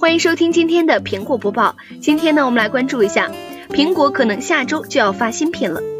欢迎收听今天的苹果播报。今天呢，我们来关注一下，苹果可能下周就要发新品了。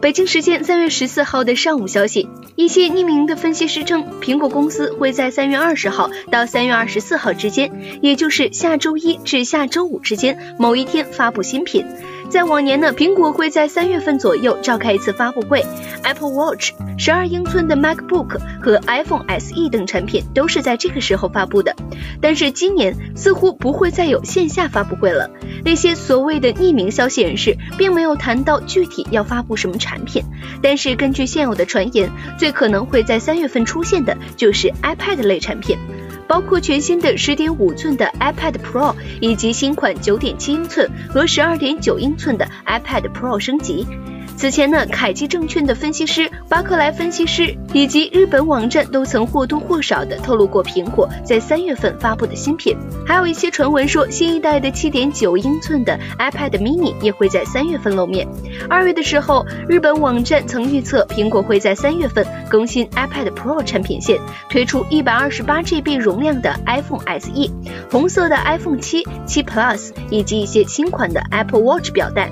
北京时间三月十四号的上午消息，一些匿名的分析师称，苹果公司会在三月二十号到三月二十四号之间，也就是下周一至下周五之间某一天发布新品。在往年呢，苹果会在三月份左右召开一次发布会，Apple Watch、十二英寸的 MacBook 和 iPhone SE 等产品都是在这个时候发布的。但是今年似乎不会再有线下发布会了。那些所谓的匿名消息人士并没有谈到具体要发布什么产品，但是根据现有的传言，最可能会在三月份出现的就是 iPad 类产品。包括全新的十点五寸的 iPad Pro，以及新款九点七英寸和十二点九英寸的 iPad Pro 升级。此前呢，凯基证券的分析师、巴克莱分析师以及日本网站都曾或多或少的透露过苹果在三月份发布的新品，还有一些传闻说新一代的七点九英寸的 iPad mini 也会在三月份露面。二月的时候，日本网站曾预测苹果会在三月份更新 iPad Pro 产品线，推出一百二十八 GB 容量的 iPhone SE、红色的 iPhone 七、七 Plus 以及一些新款的 Apple Watch 表带。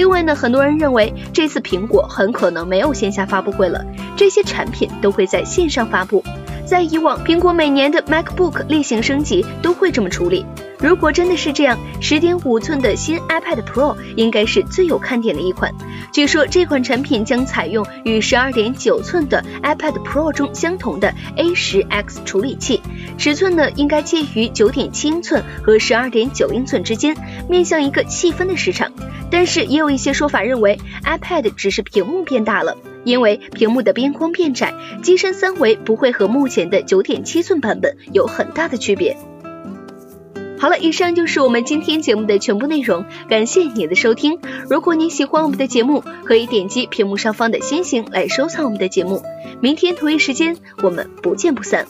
另外呢，很多人认为这次苹果很可能没有线下发布会了，这些产品都会在线上发布。在以往，苹果每年的 MacBook 例行升级都会这么处理。如果真的是这样，十点五寸的新 iPad Pro 应该是最有看点的一款。据说这款产品将采用与十二点九寸的 iPad Pro 中相同的 A 十 X 处理器，尺寸呢应该介于九点七英寸和十二点九英寸之间，面向一个细分的市场。但是也有一些说法认为，iPad 只是屏幕变大了，因为屏幕的边框变窄，机身三维不会和目前的九点七寸版本有很大的区别。好了，以上就是我们今天节目的全部内容，感谢你的收听。如果你喜欢我们的节目，可以点击屏幕上方的星星来收藏我们的节目。明天同一时间，我们不见不散。